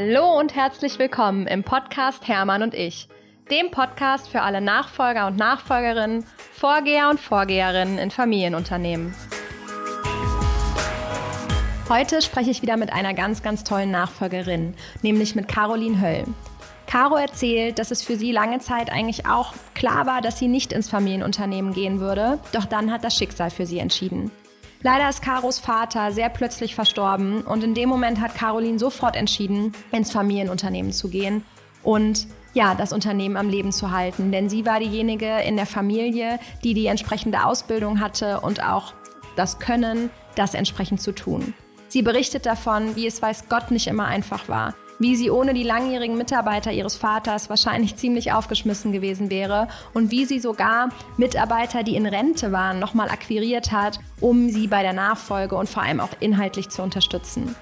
Hallo und herzlich willkommen im Podcast Hermann und ich, dem Podcast für alle Nachfolger und Nachfolgerinnen, Vorgeher und Vorgeherinnen in Familienunternehmen. Heute spreche ich wieder mit einer ganz, ganz tollen Nachfolgerin, nämlich mit Caroline Höll. Caro erzählt, dass es für sie lange Zeit eigentlich auch klar war, dass sie nicht ins Familienunternehmen gehen würde, doch dann hat das Schicksal für sie entschieden. Leider ist Karos Vater sehr plötzlich verstorben und in dem Moment hat Caroline sofort entschieden, ins Familienunternehmen zu gehen und ja, das Unternehmen am Leben zu halten. Denn sie war diejenige in der Familie, die die entsprechende Ausbildung hatte und auch das Können, das entsprechend zu tun. Sie berichtet davon, wie es weiß Gott nicht immer einfach war, wie sie ohne die langjährigen Mitarbeiter ihres Vaters wahrscheinlich ziemlich aufgeschmissen gewesen wäre und wie sie sogar Mitarbeiter, die in Rente waren, nochmal akquiriert hat, um sie bei der Nachfolge und vor allem auch inhaltlich zu unterstützen.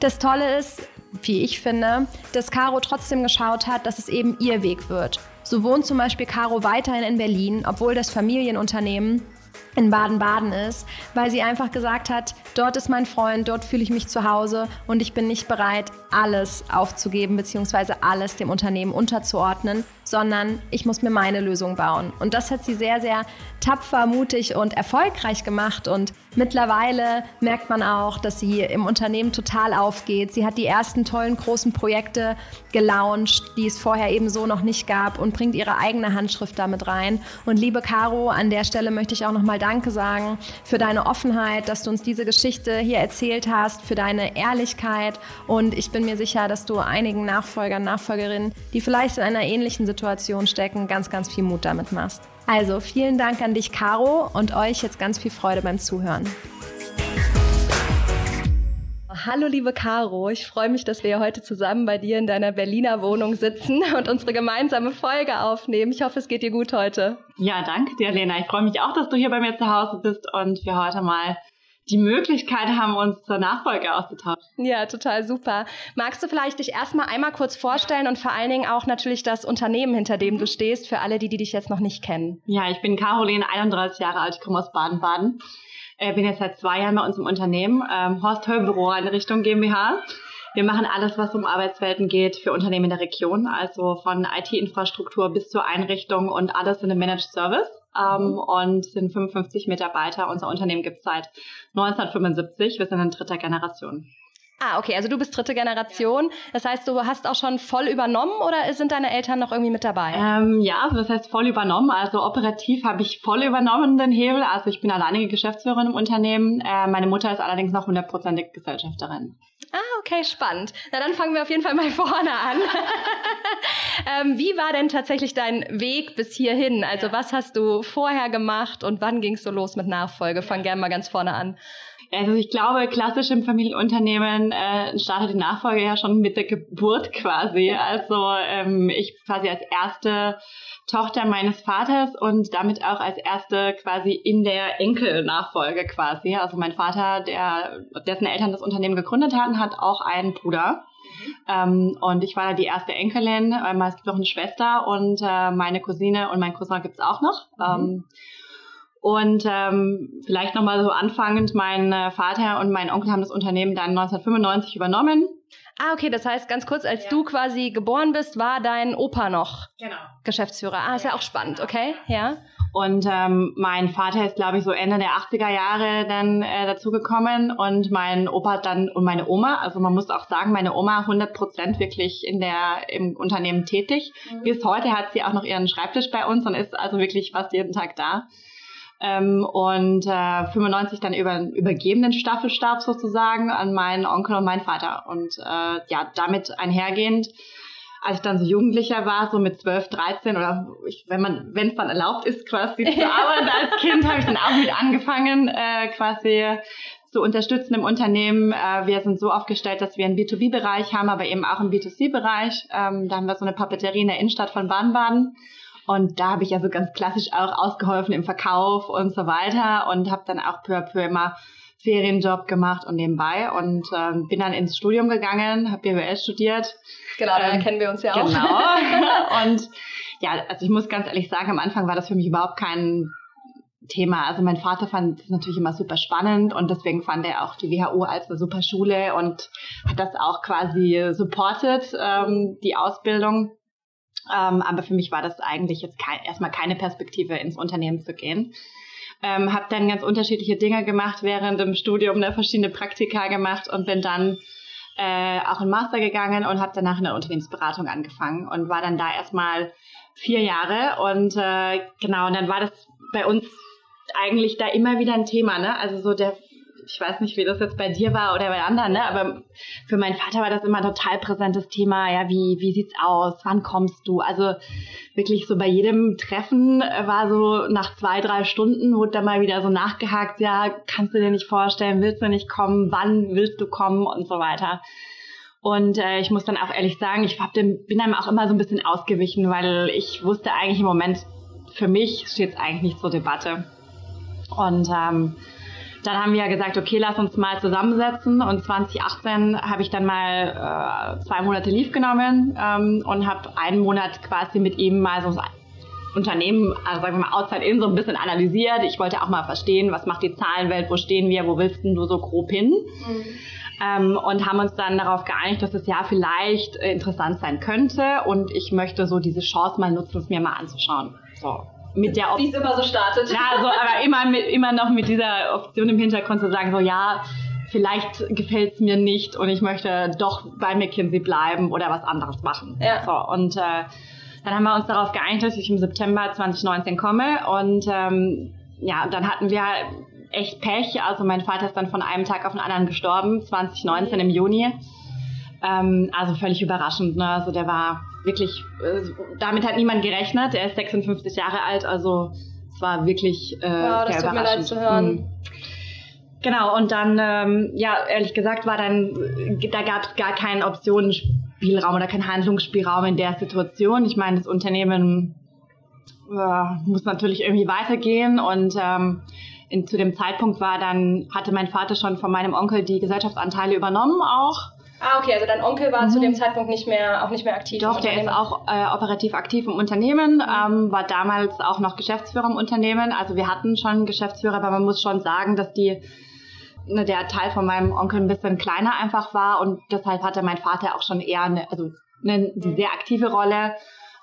Das Tolle ist, wie ich finde, dass Caro trotzdem geschaut hat, dass es eben ihr Weg wird. So wohnt zum Beispiel Caro weiterhin in Berlin, obwohl das Familienunternehmen in Baden-Baden ist, weil sie einfach gesagt hat, dort ist mein Freund, dort fühle ich mich zu Hause und ich bin nicht bereit, alles aufzugeben bzw. alles dem Unternehmen unterzuordnen, sondern ich muss mir meine Lösung bauen. Und das hat sie sehr, sehr tapfer, mutig und erfolgreich gemacht. Und mittlerweile merkt man auch, dass sie im Unternehmen total aufgeht. Sie hat die ersten tollen großen Projekte gelauncht, die es vorher eben so noch nicht gab und bringt ihre eigene Handschrift damit rein. Und liebe Caro, an der Stelle möchte ich auch nochmal Danke sagen für deine Offenheit, dass du uns diese Geschichte hier erzählt hast, für deine Ehrlichkeit. Und ich bin mir sicher, dass du einigen Nachfolgern, Nachfolgerinnen, die vielleicht in einer ähnlichen Situation stecken, ganz, ganz viel Mut damit machst. Also vielen Dank an dich, Caro, und euch jetzt ganz viel Freude beim Zuhören. Hallo liebe Caro, ich freue mich, dass wir heute zusammen bei dir in deiner Berliner Wohnung sitzen und unsere gemeinsame Folge aufnehmen. Ich hoffe, es geht dir gut heute. Ja, danke dir, Lena. Ich freue mich auch, dass du hier bei mir zu Hause bist und wir heute mal die Möglichkeit haben, uns zur Nachfolge auszutauschen. Ja, total super. Magst du vielleicht dich erstmal einmal kurz vorstellen und vor allen Dingen auch natürlich das Unternehmen, hinter dem du stehst, für alle, die, die dich jetzt noch nicht kennen? Ja, ich bin Caroline, 31 Jahre alt, ich komme aus Baden-Baden. Äh, bin jetzt seit zwei Jahren bei uns im Unternehmen, ähm, Horst Höll Büro Einrichtung GmbH. Wir machen alles, was um Arbeitswelten geht für Unternehmen in der Region, also von IT-Infrastruktur bis zur Einrichtung und alles in einem Managed Service ähm, mhm. und sind 55 Mitarbeiter. Unser Unternehmen gibt es seit 1975. Wir sind in dritter Generation. Ah, okay, also du bist dritte Generation. Das heißt, du hast auch schon voll übernommen oder sind deine Eltern noch irgendwie mit dabei? Ähm, ja, also das heißt voll übernommen. Also operativ habe ich voll übernommen den Hebel. Also ich bin alleinige Geschäftsführerin im Unternehmen. Äh, meine Mutter ist allerdings noch hundertprozentig Gesellschafterin. Ah, okay, spannend. Na, dann fangen wir auf jeden Fall mal vorne an. ähm, wie war denn tatsächlich dein Weg bis hierhin? Also was hast du vorher gemacht und wann ging es so los mit Nachfolge? Fang gerne mal ganz vorne an. Also ich glaube, klassisch im Familienunternehmen äh, startet die Nachfolge ja schon mit der Geburt quasi. Also ähm, ich quasi als erste Tochter meines Vaters und damit auch als erste quasi in der Enkelnachfolge quasi. Also mein Vater, der dessen Eltern das Unternehmen gegründet hatten, hat auch einen Bruder. Mhm. Ähm, und ich war die erste Enkelin. Ähm, es gibt noch eine Schwester und äh, meine Cousine und mein Cousin gibt's auch noch. Mhm. Ähm, und ähm, vielleicht nochmal so anfangend, mein äh, Vater und mein Onkel haben das Unternehmen dann 1995 übernommen. Ah, okay, das heißt ganz kurz, als ja. du quasi geboren bist, war dein Opa noch genau. Geschäftsführer. Ah, ist ja auch spannend, okay, ja. Und ähm, mein Vater ist, glaube ich, so Ende der 80er Jahre dann äh, dazugekommen und mein Opa dann und meine Oma, also man muss auch sagen, meine Oma 100 Prozent wirklich in der im Unternehmen tätig. Mhm. Bis heute hat sie auch noch ihren Schreibtisch bei uns und ist also wirklich fast jeden Tag da ähm, und äh, 95 dann über übergeben den Staffelstab sozusagen an meinen Onkel und meinen Vater. Und äh, ja, damit einhergehend, als ich dann so Jugendlicher war, so mit 12, 13 oder ich, wenn man, wenn es dann erlaubt ist, quasi zu arbeiten als Kind, habe ich dann auch mit angefangen, äh, quasi zu unterstützen im Unternehmen. Äh, wir sind so aufgestellt, dass wir einen B2B-Bereich haben, aber eben auch einen B2C-Bereich. Ähm, da haben wir so eine Papeterie in der Innenstadt von Baden-Baden. Und da habe ich also ganz klassisch auch ausgeholfen im Verkauf und so weiter und habe dann auch peu à peu immer Ferienjob gemacht und nebenbei und ähm, bin dann ins Studium gegangen, habe BWL studiert. Genau, da ähm, kennen wir uns ja auch. Genau. und ja, also ich muss ganz ehrlich sagen, am Anfang war das für mich überhaupt kein Thema. Also mein Vater fand es natürlich immer super spannend und deswegen fand er auch die WHO als eine super Schule und hat das auch quasi supported, ähm, die Ausbildung. Ähm, aber für mich war das eigentlich jetzt kein, erstmal keine Perspektive, ins Unternehmen zu gehen. Ähm, habe dann ganz unterschiedliche Dinge gemacht während dem Studium, ne, verschiedene Praktika gemacht und bin dann äh, auch in Master gegangen und habe danach in der Unternehmensberatung angefangen und war dann da erstmal vier Jahre und äh, genau und dann war das bei uns eigentlich da immer wieder ein Thema, ne? Also so der ich weiß nicht, wie das jetzt bei dir war oder bei anderen, ne? aber für meinen Vater war das immer ein total präsentes Thema. Ja, wie, wie sieht's aus? Wann kommst du? Also wirklich so bei jedem Treffen war so nach zwei, drei Stunden wurde da mal wieder so nachgehakt, ja, kannst du dir nicht vorstellen, willst du nicht kommen? Wann willst du kommen? Und so weiter. Und äh, ich muss dann auch ehrlich sagen, ich dem, bin einem auch immer so ein bisschen ausgewichen, weil ich wusste eigentlich im Moment, für mich steht es eigentlich nicht zur Debatte. Und ähm, dann haben wir ja gesagt, okay, lass uns mal zusammensetzen. Und 2018 habe ich dann mal äh, zwei Monate Leave genommen ähm, und habe einen Monat quasi mit ihm mal so Unternehmen, also sagen wir mal outside in, so ein bisschen analysiert. Ich wollte auch mal verstehen, was macht die Zahlenwelt, wo stehen wir, wo willst du so grob hin? Mhm. Ähm, und haben uns dann darauf geeinigt, dass das Jahr vielleicht interessant sein könnte und ich möchte so diese Chance mal nutzen, es mir mal anzuschauen. So mit der Option. Wie es immer so startet. Ja, so, aber immer, mit, immer noch mit dieser Option im Hintergrund zu sagen, so ja, vielleicht gefällt es mir nicht und ich möchte doch bei McKinsey bleiben oder was anderes machen. Ja. So, und äh, dann haben wir uns darauf geeinigt, dass ich im September 2019 komme und ähm, ja, dann hatten wir echt Pech. Also mein Vater ist dann von einem Tag auf den anderen gestorben, 2019 im Juni. Ähm, also völlig überraschend. Ne? Also der war wirklich, äh, damit hat niemand gerechnet. Er ist 56 Jahre alt, also es war wirklich äh, wow, sehr das tut. Mir leid zu hören. Mhm. Genau, und dann, ähm, ja, ehrlich gesagt, war dann, da gab es gar keinen Optionenspielraum oder keinen Handlungsspielraum in der Situation. Ich meine, das Unternehmen äh, muss natürlich irgendwie weitergehen und ähm, in, zu dem Zeitpunkt war dann, hatte mein Vater schon von meinem Onkel die Gesellschaftsanteile übernommen auch. Ah, okay, also dein Onkel war mhm. zu dem Zeitpunkt nicht mehr, auch nicht mehr aktiv. Doch, der ist auch äh, operativ aktiv im Unternehmen, mhm. ähm, war damals auch noch Geschäftsführer im Unternehmen. Also wir hatten schon Geschäftsführer, aber man muss schon sagen, dass die ne, der Teil von meinem Onkel ein bisschen kleiner einfach war und deshalb hatte mein Vater auch schon eher eine, also eine, eine mhm. sehr aktive Rolle.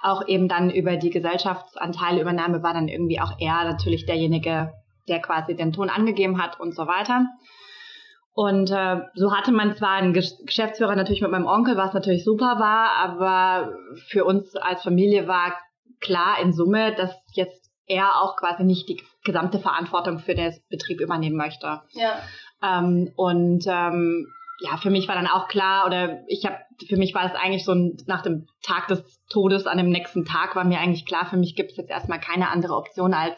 Auch eben dann über die Gesellschaftsanteilübernahme war dann irgendwie auch er natürlich derjenige, der quasi den Ton angegeben hat und so weiter. Und äh, so hatte man zwar einen Geschäftsführer natürlich mit meinem Onkel, was natürlich super war, aber für uns als Familie war klar in Summe, dass jetzt er auch quasi nicht die gesamte Verantwortung für den Betrieb übernehmen möchte. Ja. Ähm, und ähm, ja, für mich war dann auch klar, oder ich habe, für mich war es eigentlich so ein, nach dem Tag des Todes, an dem nächsten Tag war mir eigentlich klar, für mich gibt es jetzt erstmal keine andere Option als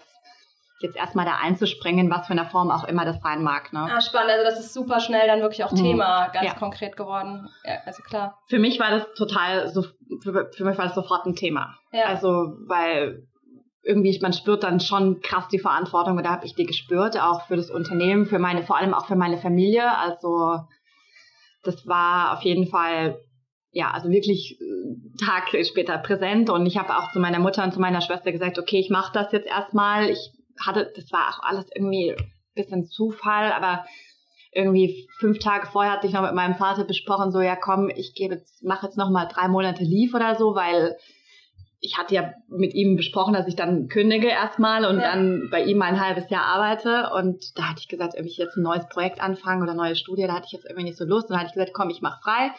jetzt erstmal da einzuspringen, was für eine Form auch immer das sein mag. Ne? Ah, spannend. Also das ist super schnell dann wirklich auch mhm. Thema, ganz ja. konkret geworden. Ja, also klar. Für mich war das total, so, für, für mich war das sofort ein Thema. Ja. Also, weil irgendwie, man spürt dann schon krass die Verantwortung und da habe ich die gespürt, auch für das Unternehmen, für meine, vor allem auch für meine Familie. Also das war auf jeden Fall ja, also wirklich äh, Tag später präsent und ich habe auch zu meiner Mutter und zu meiner Schwester gesagt, okay, ich mache das jetzt erstmal. Ich hatte, das war auch alles irgendwie ein bisschen Zufall, aber irgendwie fünf Tage vorher hatte ich noch mit meinem Vater besprochen, so ja komm, ich gebe jetzt, mache jetzt noch mal drei Monate Leave oder so, weil ich hatte ja mit ihm besprochen, dass ich dann kündige erstmal und ja. dann bei ihm ein halbes Jahr arbeite. Und da hatte ich gesagt, ich jetzt ein neues Projekt anfange oder neue Studie, da hatte ich jetzt irgendwie nicht so Lust. Und dann hatte ich gesagt, komm, ich mache frei.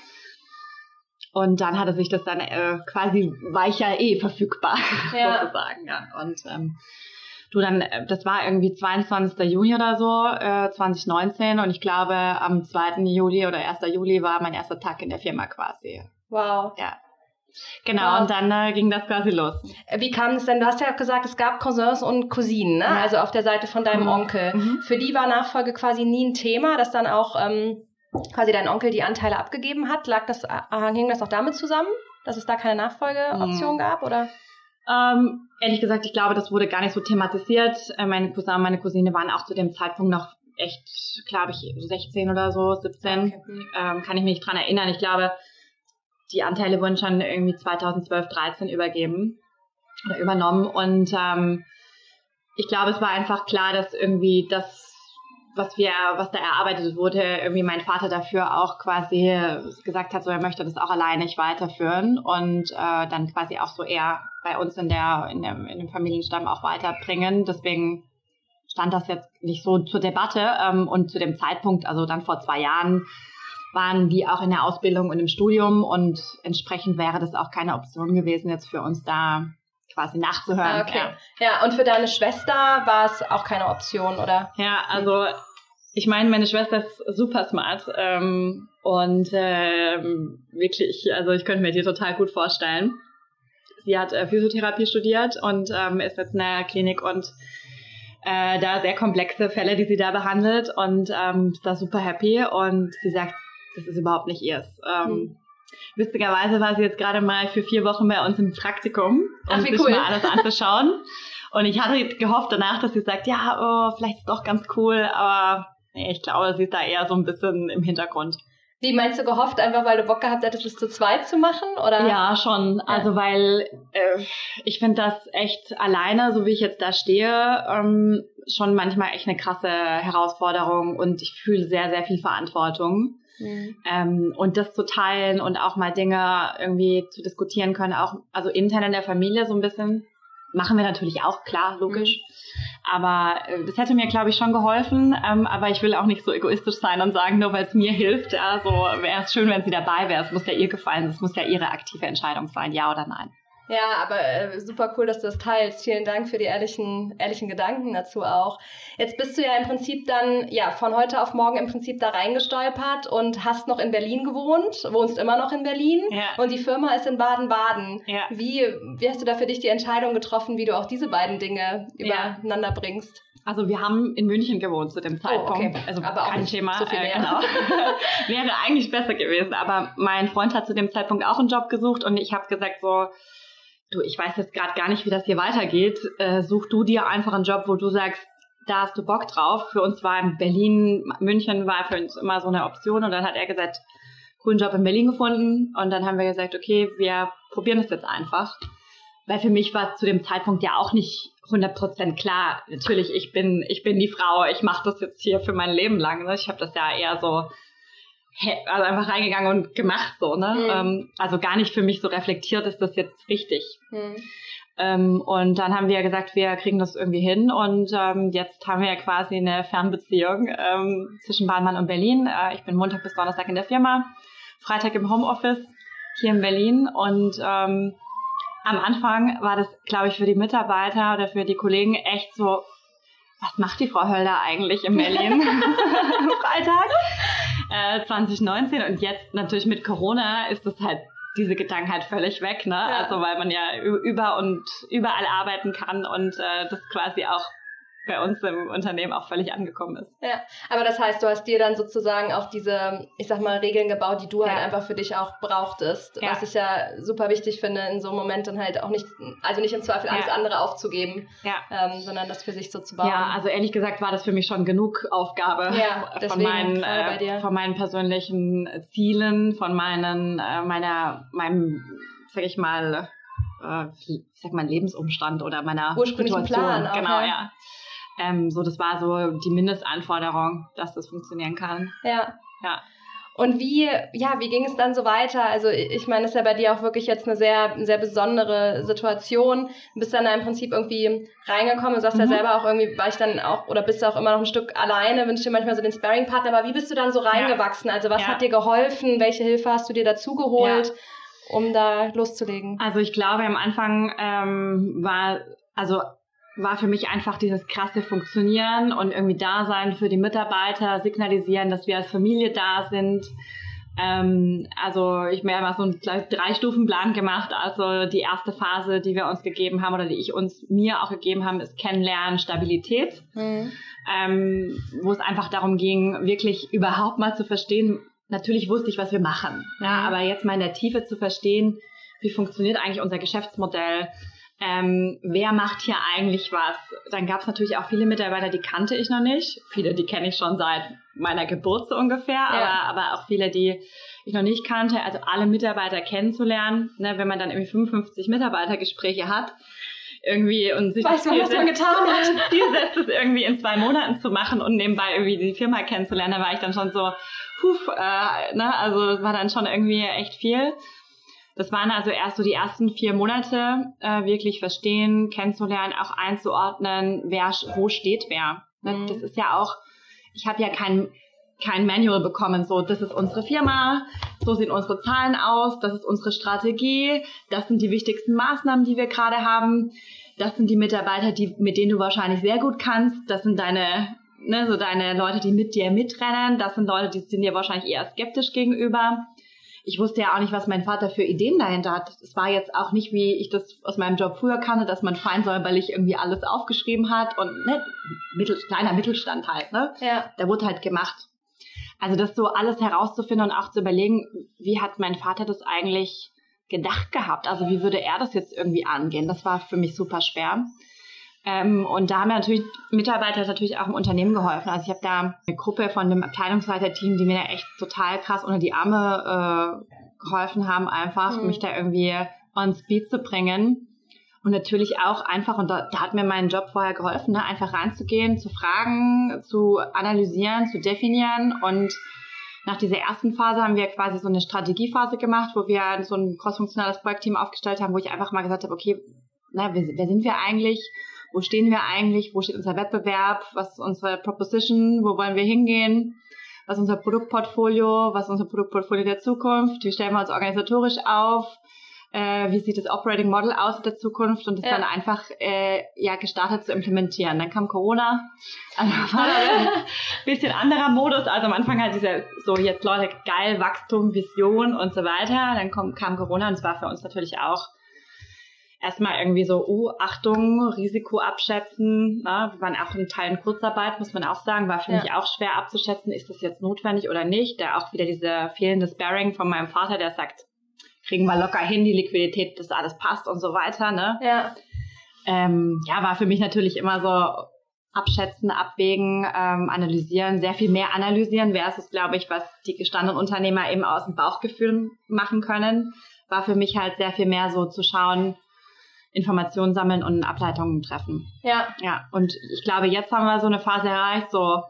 Und dann hatte sich das dann äh, quasi weicher eh verfügbar, ja. sozusagen. Ja. Und ähm, Du dann, äh, das war irgendwie 22. Juni oder so, äh, 2019 und ich glaube am 2. Juli oder 1. Juli war mein erster Tag in der Firma quasi. Wow. Ja. Genau, wow. und dann äh, ging das quasi los. Äh, wie kam es denn? Du hast ja gesagt, es gab Cousins und Cousinen, ne? Ja. also auf der Seite von deinem mhm. Onkel. Mhm. Für die war Nachfolge quasi nie ein Thema, dass dann auch ähm, quasi dein Onkel die Anteile abgegeben hat. Lag das, äh, hing das auch damit zusammen, dass es da keine Nachfolgeoption mhm. gab, oder? Ähm, ehrlich gesagt, ich glaube, das wurde gar nicht so thematisiert. Äh, meine Cousin, meine Cousine waren auch zu dem Zeitpunkt noch echt, glaube ich, 16 oder so, 17. Okay. Ähm, kann ich mich nicht dran erinnern. Ich glaube, die Anteile wurden schon irgendwie 2012, 13 übergeben oder übernommen. Und ähm, ich glaube, es war einfach klar, dass irgendwie das, was wir, was da erarbeitet wurde, irgendwie mein Vater dafür auch quasi gesagt hat, so er möchte das auch alleine nicht weiterführen und äh, dann quasi auch so eher bei uns in der, in dem, in dem Familienstamm auch weiterbringen. Deswegen stand das jetzt nicht so zur Debatte ähm, und zu dem Zeitpunkt, also dann vor zwei Jahren, waren die auch in der Ausbildung und im Studium und entsprechend wäre das auch keine Option gewesen, jetzt für uns da quasi nachzuhören. Ah, okay. Ja. ja, und für deine Schwester war es auch keine Option, oder? Ja, also ich meine, meine Schwester ist super smart ähm, und ähm, wirklich, also ich könnte mir die total gut vorstellen. Sie hat äh, Physiotherapie studiert und ähm, ist jetzt in der Klinik und äh, da sehr komplexe Fälle, die sie da behandelt und ähm, ist da super happy und sie sagt, das ist überhaupt nicht ihrs. Ähm, hm. Witzigerweise war sie jetzt gerade mal für vier Wochen bei uns im Praktikum, um Ach, sich cool. mal alles anzuschauen. Und ich hatte gehofft danach, dass sie sagt, ja, oh, vielleicht ist es doch ganz cool, aber nee, ich glaube, sie ist da eher so ein bisschen im Hintergrund. Wie meinst du gehofft, einfach weil du Bock gehabt hättest, es zu zweit zu machen? Oder? Ja, schon. Ja. Also weil äh, ich finde das echt alleine, so wie ich jetzt da stehe, ähm, schon manchmal echt eine krasse Herausforderung und ich fühle sehr, sehr viel Verantwortung. Mhm. Ähm, und das zu teilen und auch mal Dinge irgendwie zu diskutieren können, auch also intern in der Familie so ein bisschen. Machen wir natürlich auch, klar, logisch. Mhm. Aber äh, das hätte mir, glaube ich, schon geholfen. Ähm, aber ich will auch nicht so egoistisch sein und sagen, nur weil es mir hilft, ja, so wäre es schön, wenn sie dabei wäre. Es muss ja ihr gefallen, es muss ja ihre aktive Entscheidung sein, ja oder nein. Ja, aber äh, super cool, dass du das teilst. Vielen Dank für die ehrlichen, ehrlichen Gedanken dazu auch. Jetzt bist du ja im Prinzip dann, ja, von heute auf morgen im Prinzip da reingestolpert und hast noch in Berlin gewohnt, wohnst immer noch in Berlin ja. und die Firma ist in Baden-Baden. Ja. Wie, wie hast du da für dich die Entscheidung getroffen, wie du auch diese beiden Dinge übereinander ja. bringst? Also wir haben in München gewohnt zu dem Zeitpunkt. Oh, okay. Also aber kein Thema. So viel äh, genau. Wäre eigentlich besser gewesen. Aber mein Freund hat zu dem Zeitpunkt auch einen Job gesucht und ich habe gesagt so, du, ich weiß jetzt gerade gar nicht, wie das hier weitergeht. Äh, such du dir einfach einen Job, wo du sagst, da hast du Bock drauf. Für uns war in Berlin, München war für uns immer so eine Option. Und dann hat er gesagt, coolen Job in Berlin gefunden. Und dann haben wir gesagt, okay, wir probieren das jetzt einfach. Weil für mich war zu dem Zeitpunkt ja auch nicht 100% klar. Natürlich, ich bin, ich bin die Frau, ich mache das jetzt hier für mein Leben lang. Ne? Ich habe das ja eher so also einfach reingegangen und gemacht so, ne? Mhm. Ähm, also gar nicht für mich so reflektiert, ist das jetzt richtig. Mhm. Ähm, und dann haben wir gesagt, wir kriegen das irgendwie hin und ähm, jetzt haben wir ja quasi eine Fernbeziehung ähm, zwischen Bahnmann und Berlin. Äh, ich bin Montag bis Donnerstag in der Firma, Freitag im Homeoffice hier in Berlin und ähm, am Anfang war das, glaube ich, für die Mitarbeiter oder für die Kollegen echt so, was macht die Frau Hölder eigentlich in Berlin am Freitag? Äh, 2019 und jetzt natürlich mit Corona ist das halt diese Gedanken halt völlig weg, ne? Ja. Also weil man ja über und überall arbeiten kann und äh, das quasi auch bei uns im Unternehmen auch völlig angekommen ist. Ja, aber das heißt, du hast dir dann sozusagen auch diese, ich sag mal, Regeln gebaut, die du halt ja. halt einfach für dich auch brauchtest. Ja. Was ich ja super wichtig finde, in so einem Moment dann halt auch nicht, also nicht im Zweifel alles ja. andere aufzugeben, ja. ähm, sondern das für sich so zu bauen. Ja, also ehrlich gesagt war das für mich schon genug Aufgabe ja, deswegen, von, meinen, äh, von meinen persönlichen Zielen, von meinen, äh, meiner, meinem, sag ich mal, äh, ich sag mal, Lebensumstand oder meiner ursprünglichen Situation. Plan. Auch, genau, ja. Ähm, so, das war so die Mindestanforderung, dass das funktionieren kann. Ja. Ja. Und wie, ja, wie ging es dann so weiter? Also ich meine, es ist ja bei dir auch wirklich jetzt eine sehr, sehr besondere Situation. Du bist dann da im Prinzip irgendwie reingekommen und sagst mhm. ja selber auch irgendwie, war ich dann auch, oder bist du auch immer noch ein Stück alleine, wünschst dir manchmal so den Sparring-Partner, aber wie bist du dann so reingewachsen? Ja. Also was ja. hat dir geholfen? Welche Hilfe hast du dir dazugeholt? Ja um da loszulegen? Also ich glaube, am Anfang ähm, war, also war für mich einfach dieses krasse Funktionieren und irgendwie da sein für die Mitarbeiter, signalisieren, dass wir als Familie da sind. Ähm, also ich mir mal so einen Drei-Stufen-Plan gemacht. Also die erste Phase, die wir uns gegeben haben oder die ich uns mir auch gegeben haben, ist Kennenlernen, Stabilität. Mhm. Ähm, wo es einfach darum ging, wirklich überhaupt mal zu verstehen, natürlich wusste ich, was wir machen. Ja, mhm. aber jetzt mal in der Tiefe zu verstehen, wie funktioniert eigentlich unser Geschäftsmodell, ähm, wer macht hier eigentlich was? Dann gab es natürlich auch viele Mitarbeiter, die kannte ich noch nicht. Viele, die kenne ich schon seit meiner Geburt so ungefähr, ja. aber, aber auch viele, die ich noch nicht kannte. Also alle Mitarbeiter kennenzulernen. Ne, wenn man dann irgendwie 55 Mitarbeitergespräche hat, irgendwie und sich Weiß man, was man getan hat. Ziel setzt, es irgendwie in zwei Monaten zu machen und nebenbei irgendwie die Firma kennenzulernen, da war ich dann schon so, puh, äh, ne, also war dann schon irgendwie echt viel. Das waren also erst so die ersten vier Monate, äh, wirklich verstehen, kennenzulernen, auch einzuordnen, wer wo steht wer. Ne? Mhm. Das ist ja auch, ich habe ja kein kein Manual bekommen, so das ist unsere Firma, so sehen unsere Zahlen aus, das ist unsere Strategie, das sind die wichtigsten Maßnahmen, die wir gerade haben, das sind die Mitarbeiter, die, mit denen du wahrscheinlich sehr gut kannst, das sind deine, ne, so deine Leute, die mit dir mitrennen, das sind Leute, die sind dir wahrscheinlich eher skeptisch gegenüber ich wusste ja auch nicht, was mein Vater für Ideen dahinter hat. Es war jetzt auch nicht, wie ich das aus meinem Job früher kannte, dass man feinsäuberlich irgendwie alles aufgeschrieben hat und ne, mittel, kleiner Mittelstand halt, ne? Ja. Der wurde halt gemacht. Also das so alles herauszufinden und auch zu überlegen, wie hat mein Vater das eigentlich gedacht gehabt? Also wie würde er das jetzt irgendwie angehen? Das war für mich super schwer. Ähm, und da haben wir natürlich Mitarbeiter natürlich auch im Unternehmen geholfen. Also ich habe da eine Gruppe von dem Abteilungsleiterteam, die mir da echt total krass unter die Arme äh, geholfen haben, einfach mhm. mich da irgendwie on speed zu bringen. Und natürlich auch einfach, und da, da hat mir mein Job vorher geholfen, ne, einfach reinzugehen, zu fragen, zu analysieren, zu definieren. Und nach dieser ersten Phase haben wir quasi so eine Strategiephase gemacht, wo wir so ein crossfunktionales Projektteam aufgestellt haben, wo ich einfach mal gesagt habe, okay, na, wer, wer sind wir eigentlich? Wo stehen wir eigentlich, wo steht unser Wettbewerb, was ist unsere Proposition, wo wollen wir hingehen, was ist unser Produktportfolio, was ist unser Produktportfolio der Zukunft, wie stellen wir uns organisatorisch auf, äh, wie sieht das Operating Model aus in der Zukunft und das ja. dann einfach äh, ja gestartet zu implementieren. Dann kam Corona, also war ein bisschen anderer Modus. Also am Anfang halt dieser so jetzt Leute geil Wachstum, Vision und so weiter. Dann kam, kam Corona und es war für uns natürlich auch erstmal irgendwie so, oh, Achtung, Risiko abschätzen. Na, wir waren auch in Teilen Kurzarbeit, muss man auch sagen, war für ja. mich auch schwer abzuschätzen, ist das jetzt notwendig oder nicht. Da auch wieder diese fehlende Sparring von meinem Vater, der sagt, kriegen wir locker hin, die Liquidität, dass alles passt und so weiter. Ne? Ja. Ähm, ja, war für mich natürlich immer so abschätzen, abwägen, ähm, analysieren, sehr viel mehr analysieren versus, glaube ich, was die gestandenen Unternehmer eben aus dem Bauchgefühl machen können. War für mich halt sehr viel mehr so zu schauen, Informationen sammeln und Ableitungen treffen. Ja. Ja. Und ich glaube, jetzt haben wir so eine Phase erreicht, so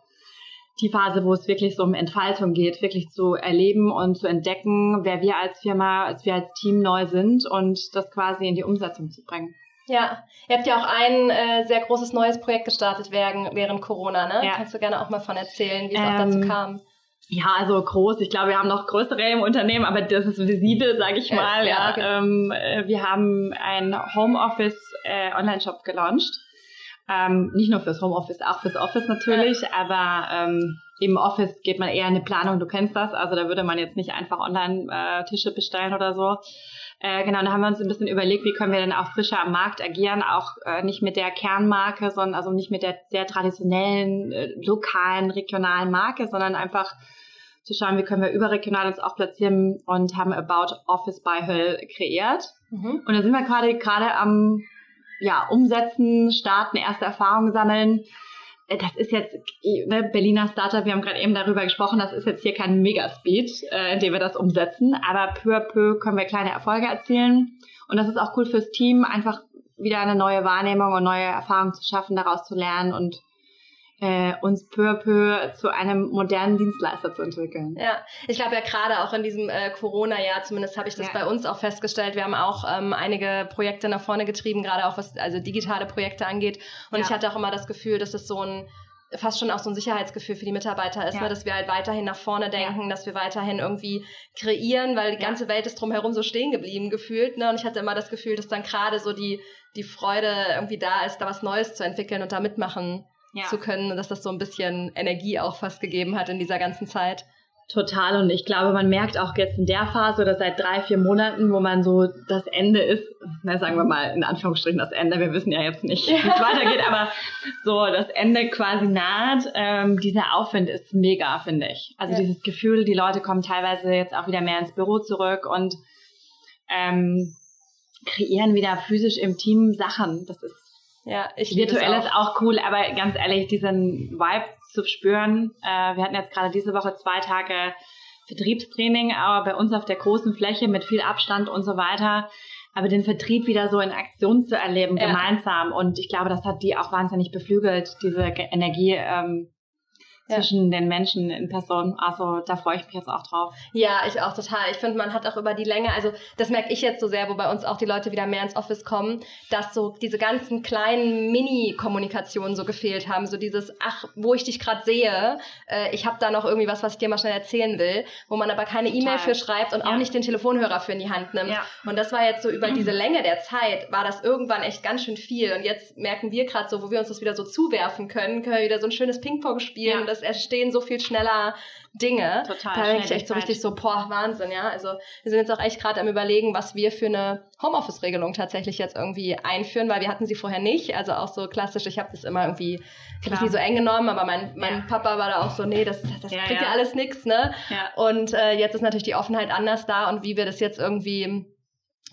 die Phase, wo es wirklich so um Entfaltung geht, wirklich zu erleben und zu entdecken, wer wir als Firma, als wir als Team neu sind und das quasi in die Umsetzung zu bringen. Ja, ihr habt ja auch ein äh, sehr großes neues Projekt gestartet während, während Corona, ne? Ja. Kannst du gerne auch mal von erzählen, wie es ähm, auch dazu kam? Ja, also groß. Ich glaube, wir haben noch größere im Unternehmen, aber das ist visibel, sage ich mal. Ja, ja. Genau. Ähm, äh, wir haben einen Homeoffice äh, Online-Shop gelauncht. Ähm, nicht nur fürs Homeoffice, auch fürs Office natürlich, ja. aber ähm, im Office geht man eher eine Planung, du kennst das, also da würde man jetzt nicht einfach Online-Tische äh, bestellen oder so. Äh, genau, da haben wir uns ein bisschen überlegt, wie können wir denn auch frischer am Markt agieren, auch äh, nicht mit der Kernmarke, sondern also nicht mit der sehr traditionellen, äh, lokalen, regionalen Marke, sondern einfach zu schauen, wie können wir überregional uns auch platzieren und haben About Office by Höll kreiert. Mhm. Und da sind wir gerade gerade am ja, umsetzen, starten, erste Erfahrungen sammeln. Äh, das ist jetzt, ne, Berliner Startup, wir haben gerade eben darüber gesprochen, das ist jetzt hier kein Megaspeed, äh, in dem wir das umsetzen, aber peu à peu können wir kleine Erfolge erzielen. Und das ist auch cool fürs Team, einfach wieder eine neue Wahrnehmung und neue Erfahrungen zu schaffen, daraus zu lernen und äh, uns peu à peu zu einem modernen Dienstleister zu entwickeln. Ja, ich glaube ja gerade auch in diesem äh, Corona-Jahr, zumindest habe ich das ja. bei uns auch festgestellt, wir haben auch ähm, einige Projekte nach vorne getrieben, gerade auch was also digitale Projekte angeht. Und ja. ich hatte auch immer das Gefühl, dass es so ein fast schon auch so ein Sicherheitsgefühl für die Mitarbeiter ist, ja. ne? dass wir halt weiterhin nach vorne denken, ja. dass wir weiterhin irgendwie kreieren, weil die ja. ganze Welt ist drumherum so stehen geblieben gefühlt. Ne? Und ich hatte immer das Gefühl, dass dann gerade so die, die Freude irgendwie da ist, da was Neues zu entwickeln und da mitmachen ja. zu können und dass das so ein bisschen Energie auch fast gegeben hat in dieser ganzen Zeit. Total und ich glaube, man merkt auch jetzt in der Phase oder seit drei, vier Monaten, wo man so das Ende ist, na, sagen wir mal in Anführungsstrichen das Ende, wir wissen ja jetzt nicht, wie es weitergeht, aber so das Ende quasi naht, ähm, dieser Aufwind ist mega, finde ich. Also ja. dieses Gefühl, die Leute kommen teilweise jetzt auch wieder mehr ins Büro zurück und ähm, kreieren wieder physisch im Team Sachen. Das ist ja, ich Virtuell ist auch cool, aber ganz ehrlich, diesen Vibe zu spüren. Äh, wir hatten jetzt gerade diese Woche zwei Tage Vertriebstraining, aber bei uns auf der großen Fläche mit viel Abstand und so weiter. aber den Vertrieb wieder so in Aktion zu erleben, ja. gemeinsam. Und ich glaube, das hat die auch wahnsinnig beflügelt, diese Energie. Ähm, zwischen ja. den Menschen in Person. Also da freue ich mich jetzt auch drauf. Ja, ich auch total. Ich finde, man hat auch über die Länge, also das merke ich jetzt so sehr, wo bei uns auch die Leute wieder mehr ins Office kommen, dass so diese ganzen kleinen Mini-Kommunikationen so gefehlt haben. So dieses, ach, wo ich dich gerade sehe, äh, ich habe da noch irgendwie was, was ich dir mal schnell erzählen will, wo man aber keine E-Mail für schreibt und ja. auch nicht den Telefonhörer für in die Hand nimmt. Ja. Und das war jetzt so über diese Länge der Zeit, war das irgendwann echt ganz schön viel. Und jetzt merken wir gerade so, wo wir uns das wieder so zuwerfen können, können wir wieder so ein schönes Ping-Pong spielen. Ja es entstehen so viel schneller Dinge. Total. Da denke ich echt so richtig so, boah, Wahnsinn, ja. Also wir sind jetzt auch echt gerade am überlegen, was wir für eine Homeoffice-Regelung tatsächlich jetzt irgendwie einführen, weil wir hatten sie vorher nicht. Also auch so klassisch, ich habe das immer irgendwie, ich habe nie so eng genommen, aber mein, mein ja. Papa war da auch so, nee, das, das ja, kriegt ja. alles nix, ne? Ja. Und äh, jetzt ist natürlich die Offenheit anders da und wie wir das jetzt irgendwie